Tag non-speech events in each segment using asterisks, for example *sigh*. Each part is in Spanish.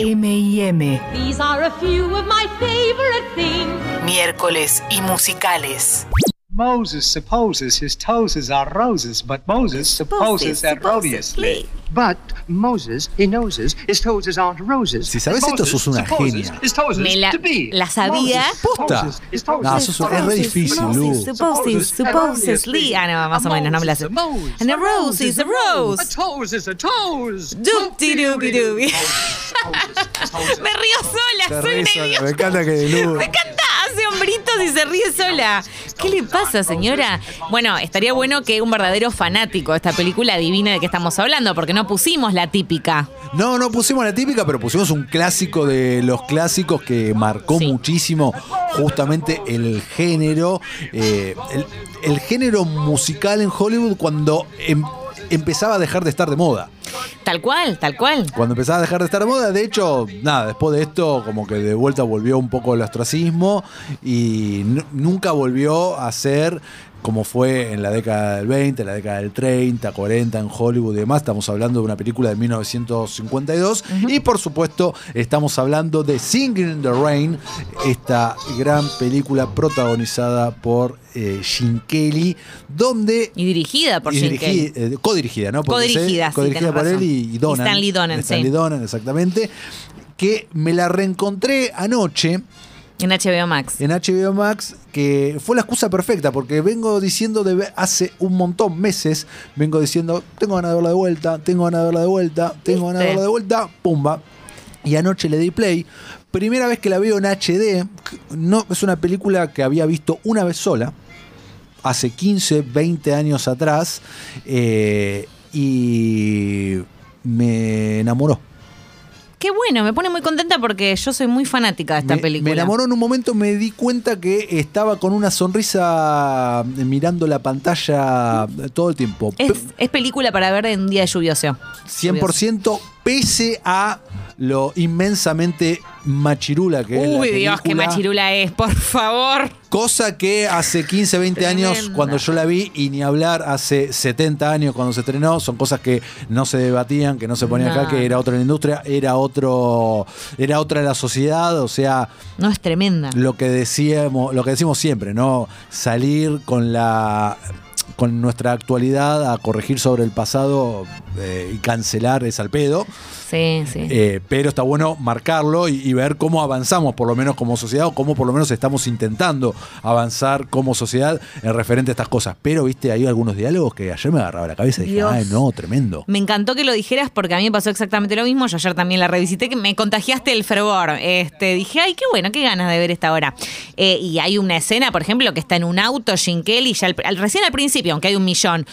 M&M. These are a few of my favorite things. Miércoles y musicales. Moses supposes his toes are roses, but Moses supposes erroneously. But Moses, he noses, his toes aren't roses. Si sabes esto, sos una genia. Me la, la sabía. Posta. No, sos es re difícil, Lu. Supposes, supposedly. Ah, no, más o menos, no me la sé. And a rose is a A rose. toes is a toes. Dupti-dubi-dubi. *laughs* Me río sola, soy una sola, idiota. Me encanta que Lu. *laughs* Me encanta, hace hombritos y se ríe sola. ¿Qué le pasa, señora? Bueno, estaría bueno que un verdadero fanático de esta película adivine de qué estamos hablando, porque no pusimos la típica. No, no pusimos la típica, pero pusimos un clásico de los clásicos que marcó Sí. muchísimo justamente el género, eh, el, el género musical en Hollywood cuando em- empezaba a dejar de estar de moda. Tal cual, tal cual. Cuando empezaba a dejar de estar de moda, de hecho, nada, después de esto, como que de vuelta volvió un poco el ostracismo y nu- nunca volvió a ser como fue en la década del 20, en la década del 30, 40 en Hollywood y demás. Estamos hablando de una película de 1952 y por supuesto estamos hablando de Singing in the Rain, esta gran película protagonizada por eh, Gene Kelly, donde Y dirigida por y Kelly. eh, codirigida, ¿no? Porque Codirigida, sí, codirigida por él y, y Donan. Stanley Donan, Stanley sí. Donan, exactamente. Que me la reencontré anoche En HBO Max. en HBO Max, que fue la excusa perfecta, porque vengo diciendo de hace un montón, meses, vengo diciendo, tengo ganas de verla de vuelta, tengo ganas de verla de vuelta, tengo ganas de verla de vuelta, pumba. Y anoche le di play. Primera vez que la veo en HD, no, es una película que había visto una vez sola, hace 15, 20 años atrás, eh, y me enamoró. Qué bueno, me pone muy contenta porque yo soy muy fanática de esta me, película. me enamoró en un momento, me di cuenta que estaba con una sonrisa mirando la pantalla todo el tiempo. Es película para ver en un día lluvioso. 100% pese a lo inmensamente machirula que es Uy, Dios, qué machirula es, por favor. Cosa que hace 15, 20 años cuando yo la vi y ni hablar hace 70 años cuando se estrenó, son cosas que no se debatían, que no se ponían No. acá, que era otra la industria, era otro era otra la sociedad, o sea, No, es tremenda. lo que decíamos, lo que decimos siempre, ¿no? Salir con la con nuestra actualidad a corregir sobre el pasado eh, y cancelar es al pedo. Sí, sí. Eh, pero está bueno marcarlo y, y ver cómo avanzamos, por lo menos como sociedad, o cómo por lo menos estamos intentando avanzar como sociedad en referente a estas cosas. Pero, viste, hay algunos diálogos que ayer me agarraba la cabeza y dije, Dios. ay, no, tremendo. Me encantó que lo dijeras porque a mí me pasó exactamente lo mismo. Yo ayer también la revisité, que me contagiaste el fervor. Este, dije, ay, qué bueno, qué ganas de ver esta hora. Eh, y hay una escena, por ejemplo, que está en un auto, Jim Kelly, ya al- al- recién al principio, aunque hay un millón,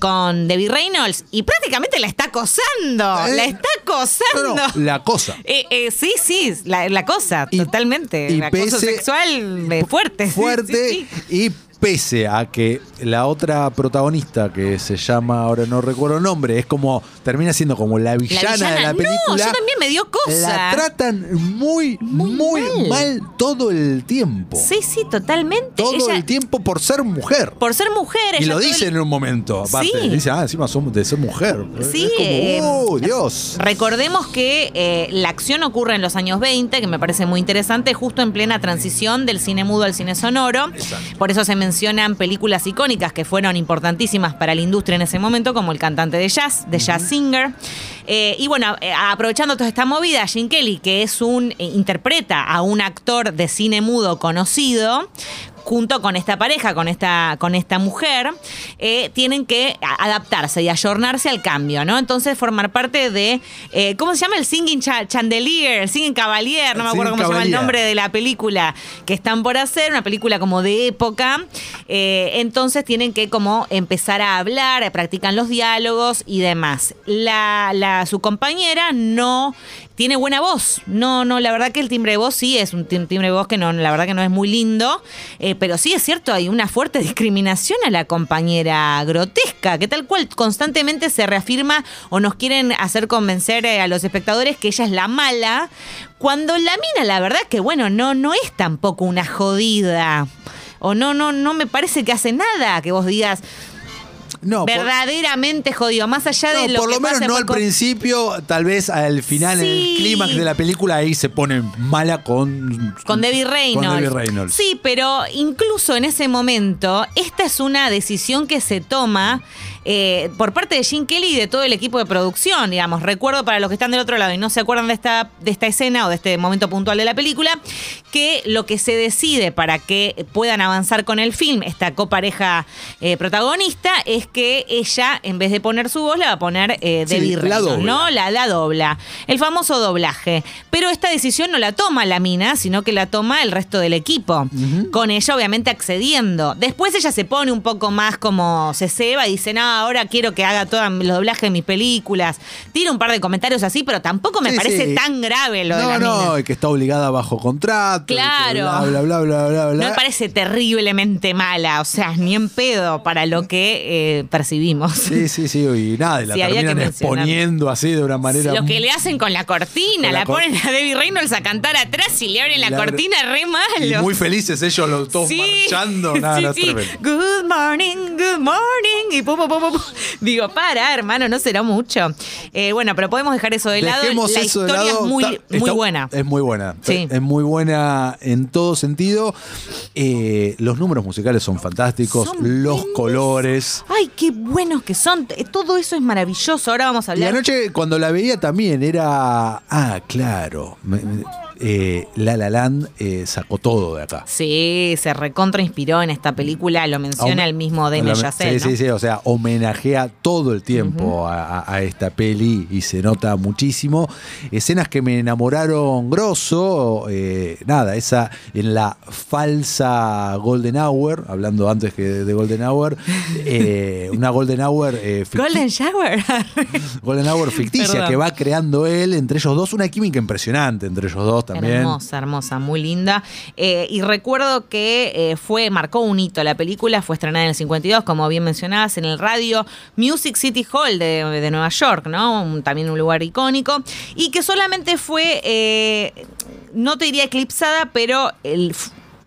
con Debbie Reynolds, y prácticamente la está acosando. Eh, la está acosando. No, no, la cosa. Eh, eh, sí, sí, la, la cosa, Y- totalmente. y acoso pese- sexual fuerte. sí, fuerte *laughs* sí, sí. y pese a que la otra protagonista que se llama, ahora no recuerdo el nombre, es como, termina siendo como la villana, villana, de la no, película. yo también me dio cosa. La tratan muy, muy, Muy mal. mal. todo el tiempo. Sí, sí, totalmente. Todo Ella- el tiempo por ser mujer. Por ser mujer. Y ella lo el- dicen en un momento, aparte. Sí. Dicen, ah, encima somos de ser mujer. Sí, es eh, como, ¡oh, Dios! Recordemos que eh, la acción ocurre en los años 20, que me parece muy interesante, justo en plena transición del cine mudo al cine sonoro. Exacto. Por eso se mencionan películas icónicas que fueron importantísimas para la industria en ese momento, como El cantante de jazz, de Jazz Singer. Eh, y bueno, eh, aprovechando toda esta movida, Gene Kelly, que es un, eh, interpreta a un actor de cine mudo conocido, junto con esta pareja, con esta, con esta mujer, eh, tienen que adaptarse y ayornarse al cambio, ¿no? Entonces formar parte de, eh, ¿cómo se llama? El Singing Cha- Chandelier, el Singing Cavalier, no El me acuerdo cómo se llama el nombre de la película que están por hacer, una película como de época. Eh, entonces tienen que como empezar a hablar, practican los diálogos y demás. La, la- su compañera no tiene buena voz. No, no, la verdad que el timbre de voz sí es un tim- timbre de voz que no, la verdad que no es muy lindo. Eh, pero sí es cierto, hay una fuerte *laughs* discriminación a la compañera grotesca, que tal cual constantemente se reafirma o nos quieren hacer convencer eh, a los espectadores que ella es la mala, cuando la mina, la verdad que bueno, no, no es tampoco una jodida. O no, no, no me parece que hace nada que vos digas. No, por- verdaderamente jodido. Más allá de lo por que lo menos no al principio, tal vez al final, en el clímax de la película, ahí se pone mala con. Con Debbie Reynolds. Con Debbie Reynolds. Sí, pero incluso en ese momento, esta es una decisión que se toma eh, por parte de Gene Kelly y de todo el equipo de producción, digamos. Recuerdo para los que están del otro lado y no se acuerdan de esta, de esta escena o de este momento puntual de la película, que lo que se decide para que puedan avanzar con el film, esta copareja eh, protagonista, es que ella, en vez de poner su voz, la va a poner eh, Sí, Debbie la dobla. ¿no? La, la dobla. El famoso doblaje. Pero esta decisión no la toma la mina, sino que la toma el resto del equipo. Con ella, obviamente, accediendo. Después ella se pone un poco más como se ceba y dice, no, ahora quiero que haga todo los doblajes de mis películas. Tira un par de comentarios así, pero tampoco me Sí, parece sí. tan grave lo de no, la no, y que está obligada bajo contrato. Claro. Bla, bla, bla, bla, bla, bla. No me parece terriblemente mala, o sea, ni en pedo para lo que eh, percibimos. Sí, sí, sí, y nada, y la *laughs* Sí, terminan exponiendo así de una manera. Lo que le hacen con la cortina, Con la la, cor- ponen a Debbie Reynolds a cantar atrás y le abren la, La- cortina re malo. Y muy felices ellos, los todos Sí, marchando. Nada, *laughs* no, tremendo. Good morning, good morning. Y pum, pum, pum. *laughs* Digo, para, hermano, no será mucho. Eh, bueno, pero podemos dejar eso de lado. Dejemos la eso de historia lado. es muy, Está- muy está- buena. Es muy buena. Sí. Es muy buena en todo sentido. Eh, los números musicales son fantásticos. Son los colores. Ay, qué buenos que son. Eh, Todo eso es maravilloso. Ahora vamos a Y hablar. anoche cuando la veía también era. Ah, claro. Me- me- eh, La La Land eh, sacó todo de acá. Sí, se recontra inspiró en esta película, lo menciona Home- el mismo Damien Chazelle, Sí, ¿no? sí, sí, o sea, homenajea todo el tiempo a, a- a esta peli y se nota muchísimo. Escenas que me enamoraron grosso, eh, nada, esa en la falsa Golden Hour, hablando antes que de Golden Hour, *laughs* una Golden Hour Golden Shower. Golden Hour ficticia *laughs* Perdón. que va creando él entre ellos dos, una química impresionante entre ellos dos Hermosa, hermosa, muy linda. Eh, y recuerdo que eh, fue, marcó un hito la película, fue estrenada en el 52, como bien mencionabas, en el radio Music City Hall de, de Nueva York, ¿no? También un lugar icónico. Y que solamente fue, eh, no te diría eclipsada, pero el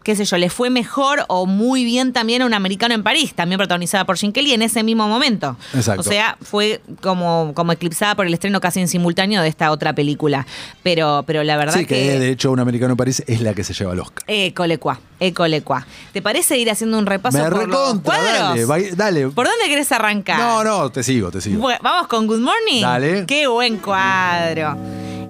qué sé yo, le fue mejor o muy bien también a un americano en París, también protagonizada por Gene Kelly en ese mismo momento. Exacto. O sea, fue como, como eclipsada por el estreno casi en simultáneo de esta otra película. Pero, pero la verdad Sí, que, de hecho un americano en París es la que se lleva el Oscar. Ecolecua, ecolecua. ¿Te parece ir haciendo un repaso Me por los recontra, cuadros? dale, dale. ¿Por dónde querés arrancar? No, no, te sigo, te sigo. Bueno, Vamos con Good Morning. Dale. Qué buen cuadro.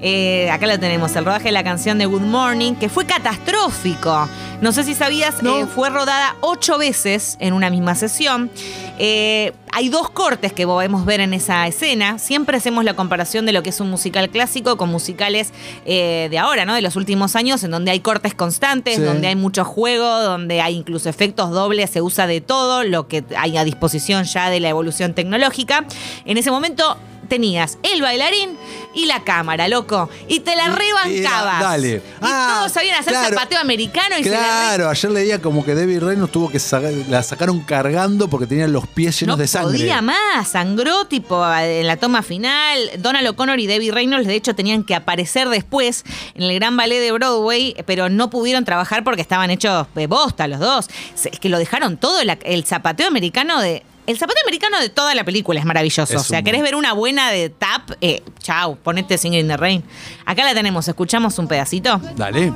Eh, acá lo tenemos, el rodaje de la canción de Good Morning, que fue catastrófico. No sé si sabías, No. eh, fue rodada ocho veces en una misma sesión. Eh, hay dos cortes que podemos ver en esa escena. Siempre hacemos la comparación de lo que es un musical clásico con musicales eh, de ahora, ¿no? De los últimos años, en donde hay cortes constantes, Sí. donde hay mucho juego, donde hay incluso efectos dobles, se usa de todo, lo que hay a disposición ya de la evolución tecnológica. En ese momento tenías el bailarín y la cámara, loco. Y te la rebancabas. y- dale. Y Ah, todos sabían hacer claro. zapateo americano y se la Claro, ayer leía como que Debbie Reynolds tuvo que sacar, la sacaron cargando porque tenían los pies llenos no de sangre. podía más, sangró tipo en la toma final. Donald O'Connor y Debbie Reynolds de hecho tenían que aparecer después en el gran ballet de Broadway, pero no pudieron trabajar porque estaban hechos de bosta los dos. Es que lo dejaron todo, el, el zapateo americano de... El zapateo americano de toda la película es maravilloso. Es o sea, un- querés ver una buena de tap, eh, chau, ponete Singing in the Rain. Acá la tenemos, escuchamos un pedacito. Dale.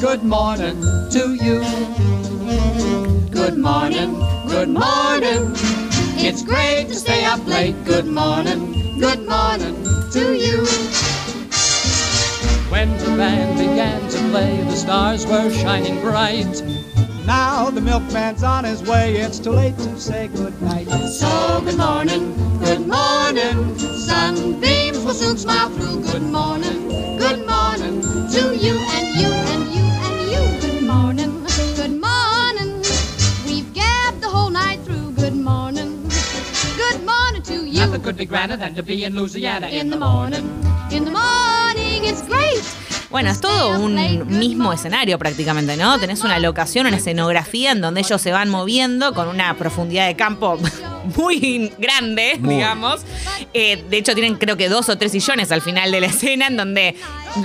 Good morning to you. Good morning, good morning. It's great to stay up late. Good morning, good morning to you. When the band began to play, the stars were shining bright. Now the milkman's on his way. It's too late to say goodnight. So good morning, good morning. Sunbeams will soon smile through. Good morning, good morning to you and you and you and you. Good morning, good morning. We've gabbed the whole night through. Good morning, good morning to you. Nothing could be grander than to be in Louisiana In the morning, in the morning, it's great. Bueno, es todo un mismo escenario prácticamente, ¿no? Tenés una locación, una escenografía en donde ellos se van moviendo con una profundidad de campo *laughs* muy grande, Muy. digamos. Eh, de hecho, tienen creo que dos o tres sillones al final de la escena en donde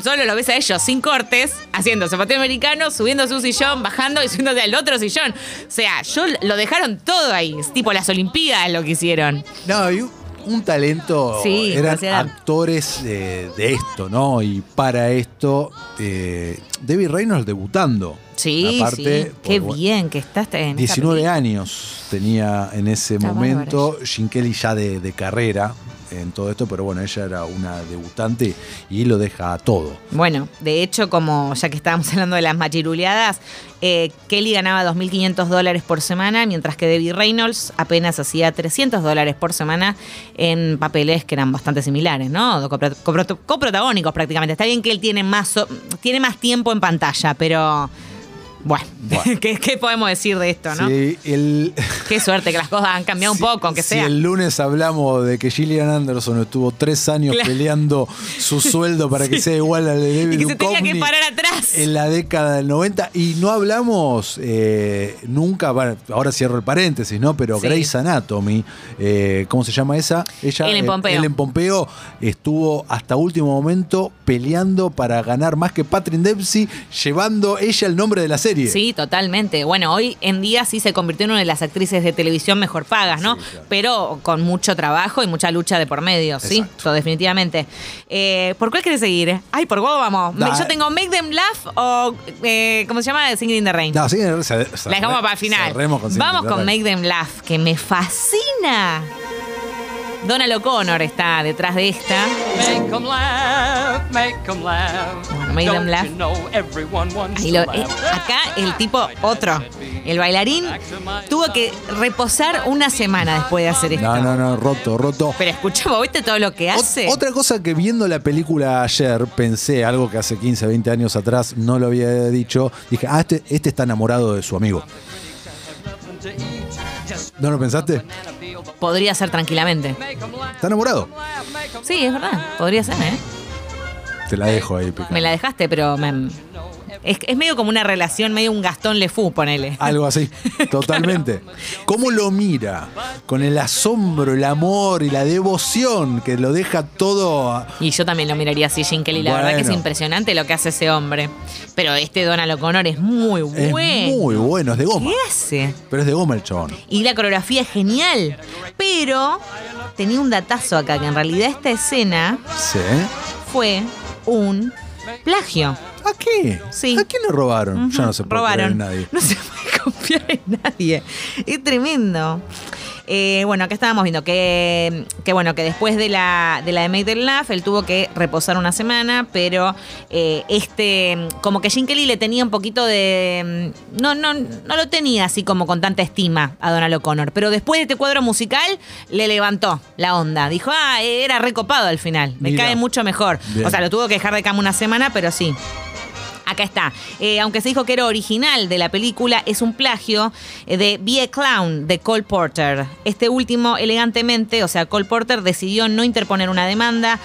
solo lo ves a ellos sin cortes, haciendo zapateo americano, subiendo su sillón, bajando y subiéndose al otro sillón. O sea, yo lo dejaron todo ahí, tipo las Olimpiadas lo que hicieron. No, y un, talento. Sí, eran actores eh, de esto, ¿no? Y para esto, eh, Debbie Reynolds debutando. Sí, Aparte, sí. Qué por- bien que estás en esta 19 película. años tenía en ese Está momento. Jim Kelly ya de, de carrera en todo esto, pero bueno, ella era una debutante y lo deja todo. Bueno, de hecho, como ya que estábamos *laughs* hablando de las machiruleadas, eh, Kelly ganaba 2.500 dólares por semana, mientras que Debbie Reynolds apenas hacía 300 dólares por semana en papeles que eran bastante similares, ¿no? Copro- copro- Coprotagónicos prácticamente. Está bien que él tiene más, so- tiene más tiempo en pantalla, pero bueno, Bueno. *laughs* ¿qué, qué podemos decir de esto, no? Sí, el, *laughs* Qué suerte que las cosas han cambiado un *laughs* poco, aunque si sea. el lunes hablamos de que Gillian Anderson estuvo tres años Claro. peleando su sueldo para que sea igual al de David Y que se tenía que parar atrás. En la década del 90. Y no hablamos eh, nunca, bueno, ahora cierro el paréntesis, ¿no? Pero. Grey's Anatomy, eh, ¿cómo se llama esa? Ella, Ellen eh, Pompeo. Ellen Pompeo estuvo hasta último momento peleando para ganar más que Patrick Dempsey, llevando ella el nombre de la serie. Sí, totalmente. Bueno, hoy en día sí se convirtió en una de las actrices de televisión mejor pagas, ¿no? Sí, claro. Pero con mucho trabajo y mucha lucha de por medio, sí, Exacto. Eso, definitivamente. Eh, ¿Por cuál quieres seguir? Ay, ¿por cuál vamos? Da- Yo tengo Make Them Laugh o, eh, ¿cómo se llama? Singing in the Rain. No, sí, se- se- La dejamos para el final. con Vamos con. Make Them Laugh, que me fascina. Donald O'Connor está detrás de esta. Make 'em laugh, make 'em laugh. Make 'em Don't laugh. you know everyone wants Ahí to lo- eh, acá el tipo otro. El bailarín tuvo que reposar una semana después de hacer esto. No, no, no, roto, roto. Pero escuchamos, ¿viste todo lo que Ot- hace? Otra cosa que viendo la película ayer pensé, algo que hace 15, 20 años atrás no lo había dicho, dije, ah, este, este está enamorado de su amigo. ¿No lo pensaste? Podría ser tranquilamente. ¿Está enamorado? Sí, es verdad. Podría ser, ¿eh? Te la dejo ahí. Me la dejaste, pero me- es, es medio como una relación, medio un Gastón Lefou, ponele. Algo así, *laughs* totalmente. ¿Cómo lo mira? Con el asombro, el amor y la devoción que lo deja todo... a- Y yo también lo miraría así, Jim Kelly. La verdad que es Bueno. impresionante lo que hace ese hombre. Pero este Donald O'Connor es muy Es bueno. muy bueno, es de goma. ¿Qué hace? Pero es de goma el chabón. Y la coreografía es genial. Pero tenía un datazo acá, que en realidad esta escena Sí. fue un plagio. ¿A qué? Sí. ¿A quién le robaron? Ya no se puede Robaron. en nadie. No se puede *laughs* confiar en nadie. Es tremendo. Eh, bueno, acá estábamos viendo que, que bueno, que después de la de la de Them Laugh, él tuvo que reposar una semana, pero eh, este, como que Jim Kelly le tenía un poquito de. No, no, no lo tenía así como con tanta estima a Donald O'Connor. Pero después de este cuadro musical, le levantó la onda. Dijo, ah, era recopado al final. Me Mira. cae mucho mejor. Bien. O sea, lo tuvo que dejar de cama una semana, pero sí. Acá está. Eh, aunque se dijo que era original de la película, es un plagio eh, de Be a Clown de Cole Porter. Este último, elegantemente, o sea, Cole Porter decidió no interponer una demanda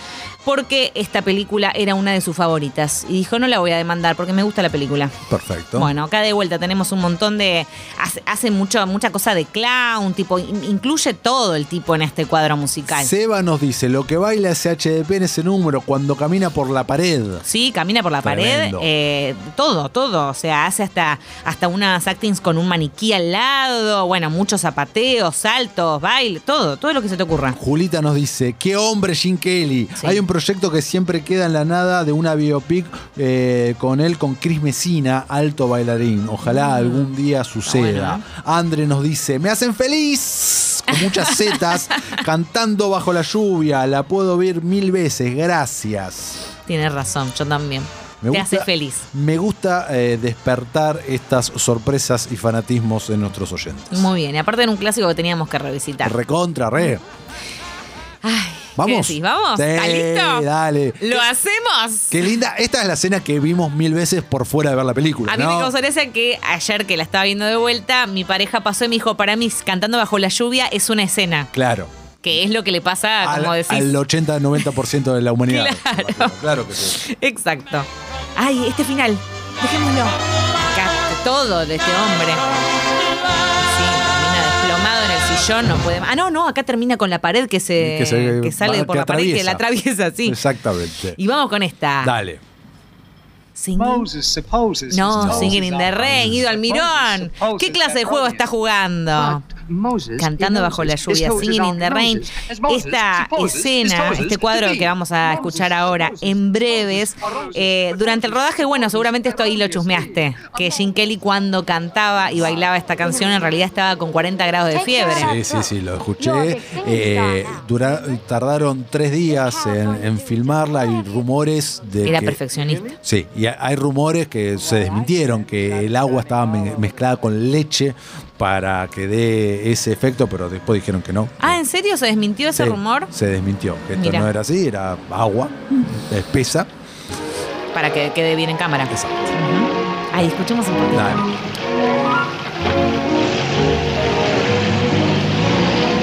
porque esta película era una de sus favoritas. Y dijo, no la voy a demandar porque me gusta la película. Perfecto. Bueno, acá de vuelta tenemos un montón de. Hace, hace mucho, mucha cosa de clown, tipo, in- incluye todo el tipo en este cuadro musical. Seba nos dice, lo que baila ese HDP en ese número cuando camina por la pared. Sí, camina por la Tremendo. pared, eh, todo, todo. O sea, hace hasta, hasta unas actings con un maniquí al lado, bueno, muchos zapateos, saltos, baile, todo, todo lo que se te ocurra. Julita nos dice, qué hombre Jim Kelly. Sí. Hay un proyecto que siempre queda en la nada de una biopic eh, con él, con Chris Messina, alto bailarín. Ojalá algún día suceda. bueno, Andre nos dice, me hacen feliz, con muchas zetas, *laughs* cantando bajo la lluvia. La puedo ver mil veces, gracias. Tienes razón, yo también. Me te gusta- hace feliz. Me gusta eh, despertar estas sorpresas y fanatismos en nuestros oyentes. Muy bien, y aparte era un clásico que teníamos que revisitar. Recontra, re. Ay, ¿Vamos? ¿qué decís? ¿Vamos? Sí, ¿Está listo? dale. ¿Lo hacemos? Qué linda. Esta es la escena que vimos mil veces por fuera de ver la película. A mí ¿no? me causó gracia que ayer que la estaba viendo de vuelta, mi pareja pasó y me dijo, para mí, cantando bajo la lluvia es una escena. Claro. Que es lo que le pasa, Al, como decís. al 80-90% de la humanidad. *laughs* Claro. Claro que sí. Exacto. Ay, este final. Dejémoslo. Todo de este hombre. Sillón, no puede más. Ah, no, no, acá termina con la pared que se, Que se- que sale va- por que la pared y que la atraviesa. atraviesa, sí. Exactamente. Y vamos con esta. Dale. Singing- Moses supposes No, his Singing in the Rain, Ido Almirón. Moses ¿Qué clase de juego está jugando? Cantando bajo la lluvia, Singing in the Rain. Esta escena, este cuadro que vamos a escuchar ahora en breves, eh, durante el rodaje, bueno, seguramente esto ahí lo chusmeaste, que Jim Kelly cuando cantaba y bailaba esta canción en realidad estaba con 40 grados de fiebre. Sí, sí, sí, lo escuché. Eh, dura- tardaron tres días en, en filmarla. Hay rumores de Era que- perfeccionista. Sí, y ha- hay rumores que se desmintieron, que el agua estaba me- mezclada con leche para que dé ese efecto, pero después dijeron que no. Ah, ¿en serio se desmintió ese rumor? Se desmintió, que esto no era así, era agua espesa. Para que quede bien en cámara. Exacto. Ujú. Ahí, escuchemos un poquito. Dale.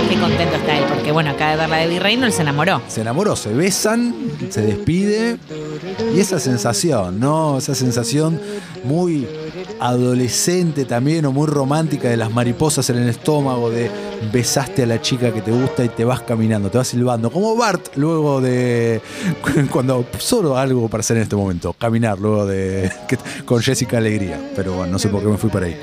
Qué contento está él, porque bueno, acá de ver la de Virreino, él se enamoró. Se enamoró, se besan, se despide. Y esa sensación, ¿no? Esa sensación muy adolescente también o muy romántica de las mariposas en el estómago, de besaste a la chica que te gusta y te vas caminando, te vas silbando. Como Bart luego de. *laughs* Cuando. Solo algo para hacer en este momento, caminar luego de. *laughs* con Jessica Alegría. Pero bueno, no sé por qué me fui para ahí.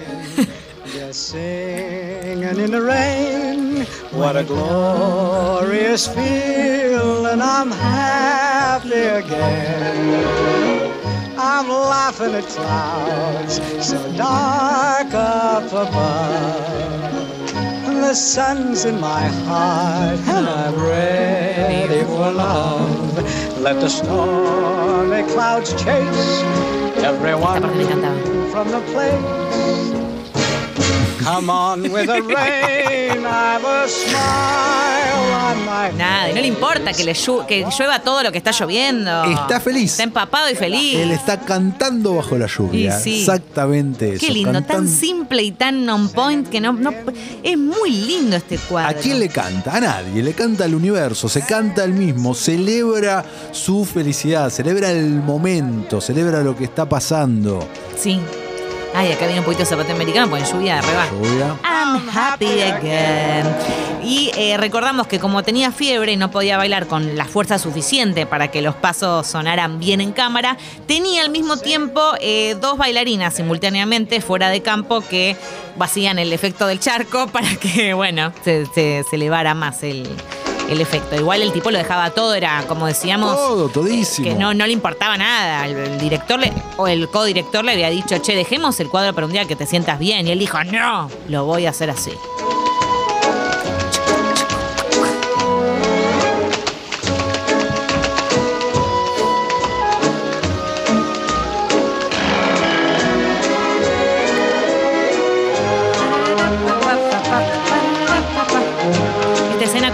I'm laughing at clouds so dark up above. And the sun's in my heart, and I'm ready for love. Let the stormy clouds chase everyone Esta parte me encantaba. from the place. Nada, y no le importa que, le llu- que llueva todo lo que está lloviendo. Está feliz. Está empapado y feliz. Él está cantando bajo la lluvia. Sí. Exactamente eso. Qué lindo, tan simple y tan on point que no, no es muy lindo este cuadro. ¿A quién le canta? A nadie. Le canta al universo, se canta al mismo, celebra su felicidad, celebra el momento, celebra lo que está pasando. Sí. Ay, acá viene un poquito de zapateo americano, porque en lluvia de reba. Lluvia. I'm happy again. Y eh, recordamos que como tenía fiebre y no podía bailar con la fuerza suficiente para que los pasos sonaran bien en cámara, tenía al mismo tiempo eh, dos bailarinas simultáneamente fuera de campo que hacían el efecto del charco *laughs* para que, bueno, se, se- se elevara más el, el efecto. Igual el tipo lo dejaba todo, era como decíamos. Todo, todísimo. Que no, no le importaba nada. El, el director le- o el codirector le había dicho, che, dejemos el cuadro para un día que te sientas bien. Y él dijo, no, lo voy a hacer así.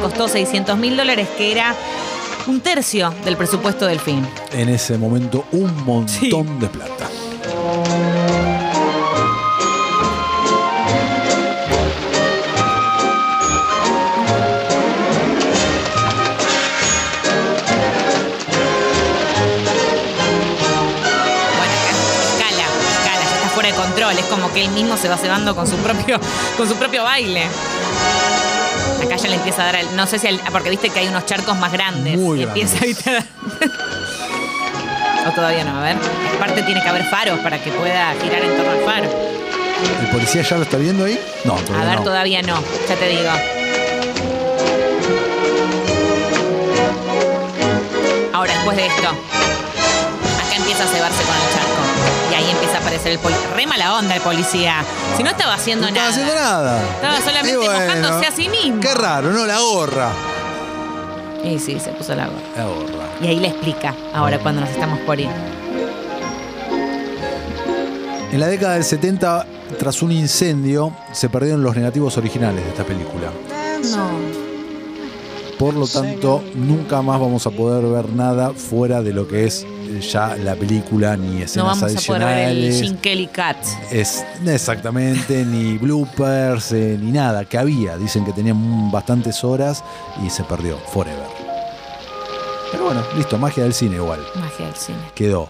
Costó 600 mil dólares, que era un tercio del presupuesto del film. En ese momento, un montón Sí. de plata. Es como que él mismo se va cebando con su propio, con su propio baile. Acá ya le empieza a dar el. No sé si. el- porque viste que hay unos charcos más grandes. Muy y empieza grandes. ¿viste? *laughs* o todavía no, a ver. Aparte tiene que haber faros para que pueda girar en torno al faro. ¿El policía ya lo está viendo ahí? No, A todavía ver, no. todavía no, ya te digo. Ahora, después de esto, acá empieza a cebarse con el charco. A aparecer el policía. Re mala onda el policía. Si no estaba haciendo No estaba nada. haciendo nada. Estaba solamente bueno, mojándose a sí mismo. Qué raro, ¿no? La gorra. Y sí, se puso la gorra. La gorra. Y ahí le explica, ahora cuando nos estamos por ir. En la década del 70, tras un incendio, se perdieron los negativos originales de esta película. No. Por lo tanto, nunca más vamos a poder ver nada fuera de lo que es ya la película, ni No escenas vamos a poder ver el adicionales. Jim Kelly Cat. Es exactamente, *laughs* ni bloopers, eh, ni nada, que había. Dicen que tenían bastantes horas y se perdió, forever. Pero bueno, listo, magia del cine igual. Magia del cine. Quedó.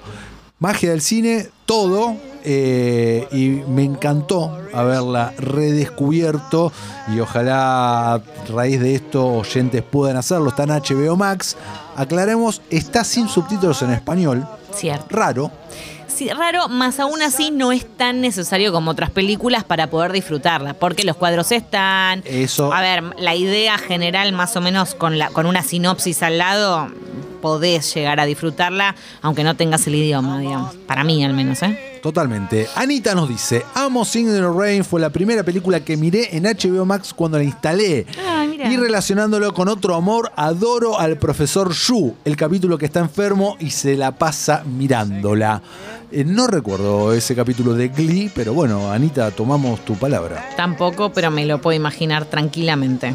Magia del cine, todo. Eh, y me encantó haberla redescubierto. Y ojalá a raíz de esto oyentes puedan hacerlo. Está en HBO Max. Aclaremos, está sin subtítulos en español. Cierto. Raro. Sí, raro, más aún así no es tan necesario como otras películas para poder disfrutarla, porque los cuadros están. Eso. A ver, la idea general, más o menos con, la, con una sinopsis al lado, podés llegar a disfrutarla, aunque no tengas el idioma, digamos. Para mí, al menos, ¿eh? Totalmente. Anita nos dice, Amo Singing in the Rain fue la primera película que miré en HBO Max cuando la instalé. Ay, mira. Y relacionándolo con otro amor, adoro al profesor Yu, el capítulo que está enfermo y se la pasa mirándola. Eh, no recuerdo ese capítulo de Glee, pero bueno, Anita, tomamos tu palabra. Tampoco, pero me lo puedo imaginar tranquilamente.